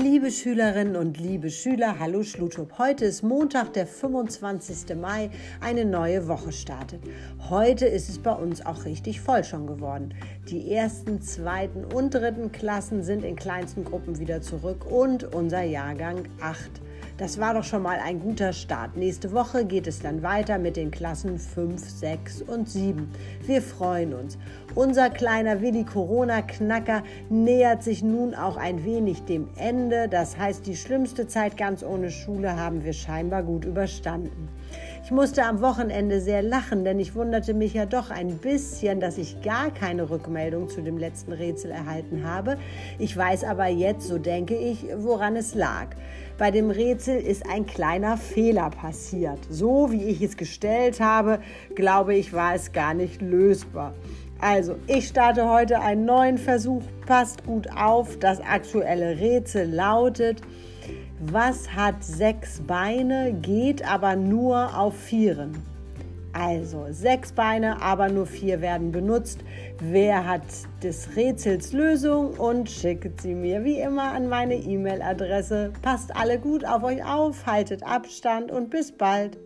Liebe Schülerinnen und liebe Schüler, hallo Schlutup. Heute ist Montag, der 25. Mai, eine neue Woche startet. Heute ist es bei uns auch richtig voll schon geworden. Die ersten, zweiten und dritten Klassen sind in kleinsten Gruppen wieder zurück und unser Jahrgang 8. Das war doch schon mal ein guter Start. Nächste Woche geht es dann weiter mit den Klassen 5, 6 und 7. Wir freuen uns. Unser kleiner Willi Corona-Knacker nähert sich nun auch ein wenig dem Ende. Das heißt, die schlimmste Zeit ganz ohne Schule haben wir scheinbar gut überstanden. Ich musste am Wochenende sehr lachen, denn ich wunderte mich ja doch ein bisschen, dass ich gar keine Rückmeldung zu dem letzten Rätsel erhalten habe. Ich weiß aber jetzt, so denke ich, woran es lag. Bei dem Rätsel ist ein kleiner Fehler passiert. So wie ich es gestellt habe, glaube ich, war es gar nicht lösbar. Also, ich starte heute einen neuen Versuch. Passt gut auf. Das aktuelle Rätsel lautet, was hat sechs Beine, geht aber nur auf vieren? Also sechs Beine, aber nur vier werden benutzt. Wer hat des Rätsels Lösung und schickt sie mir wie immer an meine E-Mail-Adresse. Passt alle gut auf euch auf, haltet Abstand und bis bald.